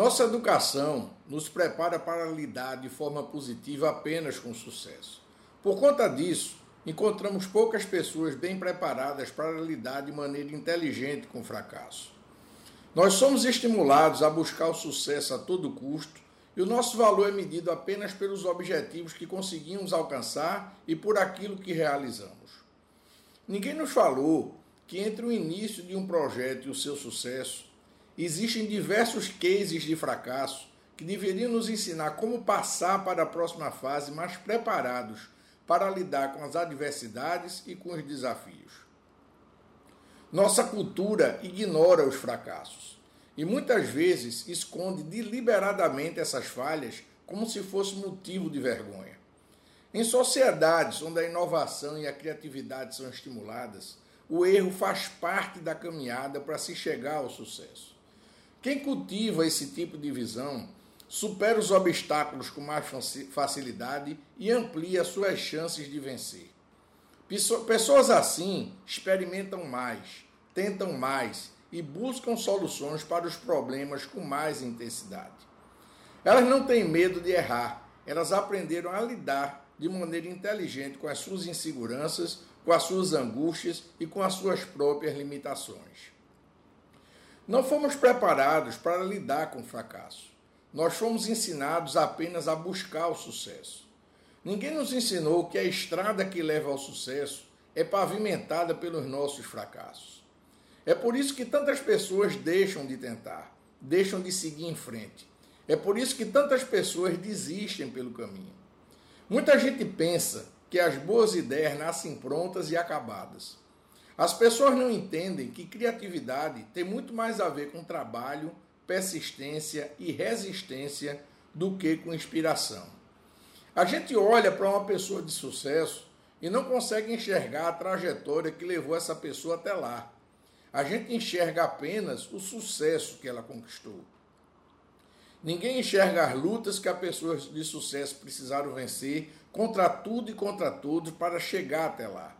Nossa educação nos prepara para lidar de forma positiva apenas com sucesso. Por conta disso, encontramos poucas pessoas bem preparadas para lidar de maneira inteligente com o fracasso. Nós somos estimulados a buscar o sucesso a todo custo e o nosso valor é medido apenas pelos objetivos que conseguimos alcançar e por aquilo que realizamos. Ninguém nos falou que entre o início de um projeto e o seu sucesso, existem diversos cases de fracasso que deveriam nos ensinar como passar para a próxima fase mais preparados para lidar com as adversidades e com os desafios. Nossa cultura ignora os fracassos e muitas vezes esconde deliberadamente essas falhas como se fosse motivo de vergonha. Em sociedades onde a inovação e a criatividade são estimuladas, o erro faz parte da caminhada para se chegar ao sucesso. Quem cultiva esse tipo de visão supera os obstáculos com mais facilidade e amplia suas chances de vencer. Pessoas assim experimentam mais, tentam mais e buscam soluções para os problemas com mais intensidade. Elas não têm medo de errar, elas aprenderam a lidar de maneira inteligente com as suas inseguranças, com as suas angústias e com as suas próprias limitações. Não fomos preparados para lidar com o fracasso. Nós fomos ensinados apenas a buscar o sucesso. Ninguém nos ensinou que a estrada que leva ao sucesso é pavimentada pelos nossos fracassos. É por isso que tantas pessoas deixam de tentar, deixam de seguir em frente. É por isso que tantas pessoas desistem pelo caminho. Muita gente pensa que as boas ideias nascem prontas e acabadas. As pessoas não entendem que criatividade tem muito mais a ver com trabalho, persistência e resistência do que com inspiração. A gente olha para uma pessoa de sucesso e não consegue enxergar a trajetória que levou essa pessoa até lá. A gente enxerga apenas o sucesso que ela conquistou. Ninguém enxerga as lutas que as pessoas de sucesso precisaram vencer contra tudo e contra todos para chegar até lá.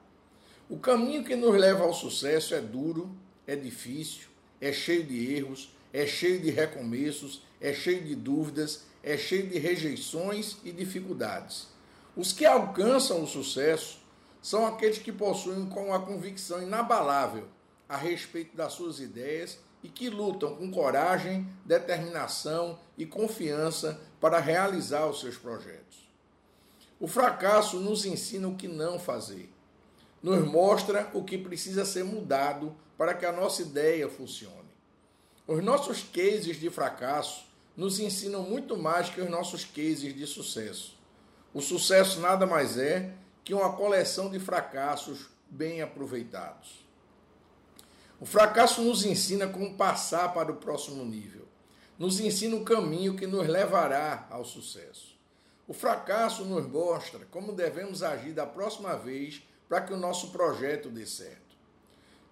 O caminho que nos leva ao sucesso é duro, é difícil, é cheio de erros, é cheio de recomeços, é cheio de dúvidas, é cheio de rejeições e dificuldades. Os que alcançam o sucesso são aqueles que possuem uma convicção inabalável a respeito das suas ideias e que lutam com coragem, determinação e confiança para realizar os seus projetos. O fracasso nos ensina o que não fazer. Nos mostra o que precisa ser mudado para que a nossa ideia funcione. Os nossos cases de fracasso nos ensinam muito mais que os nossos cases de sucesso. O sucesso nada mais é que uma coleção de fracassos bem aproveitados. O fracasso nos ensina como passar para o próximo nível. Nos ensina o caminho que nos levará ao sucesso. O fracasso nos mostra como devemos agir da próxima vez para que o nosso projeto dê certo.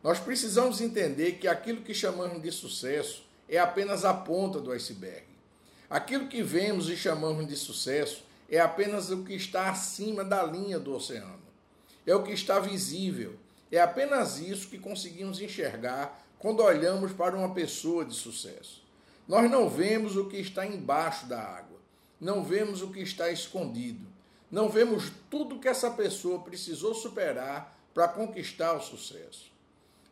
Nós precisamos entender que aquilo que chamamos de sucesso é apenas a ponta do iceberg. Aquilo que vemos e chamamos de sucesso é apenas o que está acima da linha do oceano. É o que está visível. É apenas isso que conseguimos enxergar quando olhamos para uma pessoa de sucesso. Nós não vemos o que está embaixo da água. Não vemos o que está escondido. Não vemos tudo que essa pessoa precisou superar para conquistar o sucesso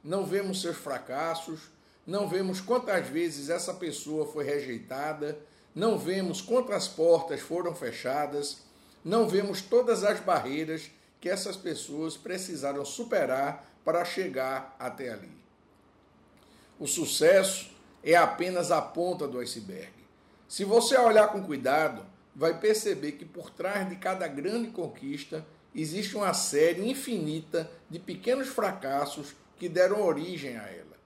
não vemos seus fracassos, não vemos quantas vezes essa pessoa foi rejeitada, não vemos quantas portas foram fechadas, não vemos todas as barreiras que essas pessoas precisaram superar para chegar até ali. O sucesso é apenas a ponta do iceberg. Se você olhar com cuidado, vai perceber que por trás de cada grande conquista existe uma série infinita de pequenos fracassos que deram origem a ela.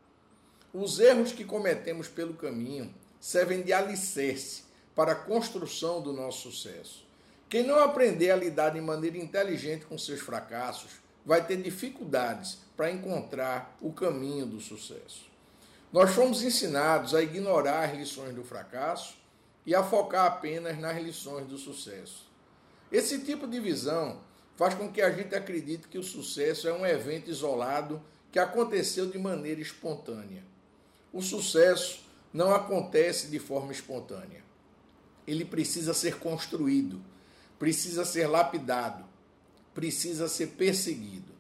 Os erros que cometemos pelo caminho servem de alicerce para a construção do nosso sucesso. Quem não aprender a lidar de maneira inteligente com seus fracassos vai ter dificuldades para encontrar o caminho do sucesso. Nós fomos ensinados a ignorar as lições do fracasso e a focar apenas nas lições do sucesso. Esse tipo de visão faz com que a gente acredite que o sucesso é um evento isolado que aconteceu de maneira espontânea. O sucesso não acontece de forma espontânea. Ele precisa ser construído, precisa ser lapidado, precisa ser perseguido.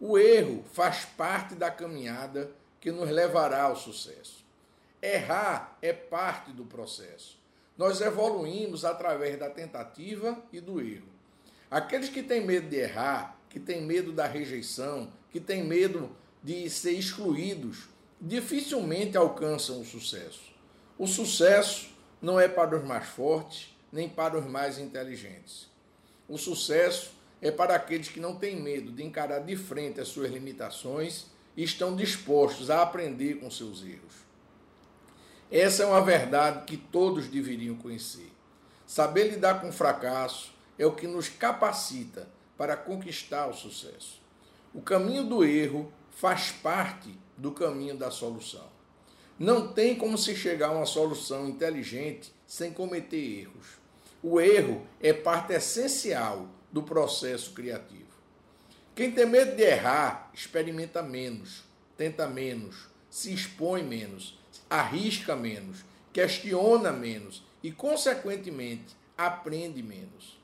O erro faz parte da caminhada que nos levará ao sucesso. Errar é parte do processo. Nós evoluímos através da tentativa e do erro. Aqueles que têm medo de errar, que têm medo da rejeição, que têm medo de ser excluídos, dificilmente alcançam o sucesso. O sucesso não é para os mais fortes, nem para os mais inteligentes. O sucesso é para aqueles que não têm medo de encarar de frente as suas limitações e estão dispostos a aprender com seus erros. Essa é uma verdade que todos deveriam conhecer. Saber lidar com o fracasso é o que nos capacita para conquistar o sucesso. O caminho do erro faz parte do caminho da solução. Não tem como se chegar a uma solução inteligente sem cometer erros. O erro é parte essencial do processo criativo. Quem tem medo de errar, experimenta menos, tenta menos, se expõe menos, arrisca menos, questiona menos e, consequentemente, aprende menos.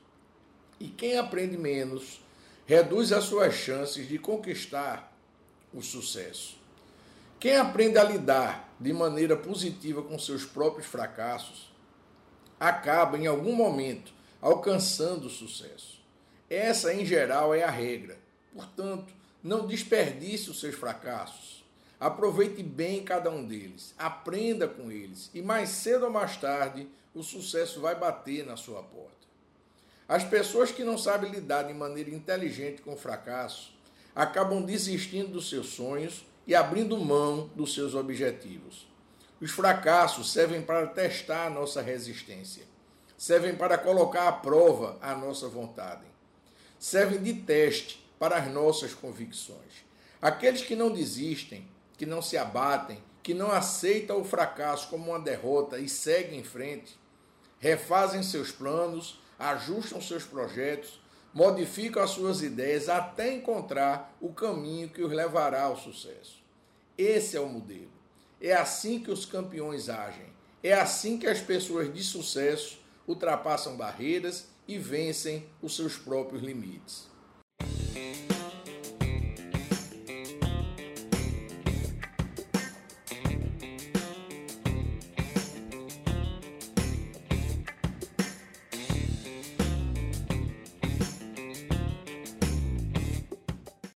E quem aprende menos reduz as suas chances de conquistar o sucesso. Quem aprende a lidar de maneira positiva com seus próprios fracassos acaba, em algum momento, alcançando o sucesso. Essa, em geral, é a regra. Portanto, não desperdice os seus fracassos. Aproveite bem cada um deles, aprenda com eles e mais cedo ou mais tarde o sucesso vai bater na sua porta. As pessoas que não sabem lidar de maneira inteligente com o fracasso acabam desistindo dos seus sonhos e abrindo mão dos seus objetivos. Os fracassos servem para testar a nossa resistência, servem para colocar à prova a nossa vontade servem de teste para as nossas convicções. Aqueles que não desistem, que não se abatem, que não aceitam o fracasso como uma derrota e seguem em frente, refazem seus planos, ajustam seus projetos, modificam as suas ideias até encontrar o caminho que os levará ao sucesso. Esse é o modelo. É assim que os campeões agem. É assim que as pessoas de sucesso ultrapassam barreiras e vencem os seus próprios limites.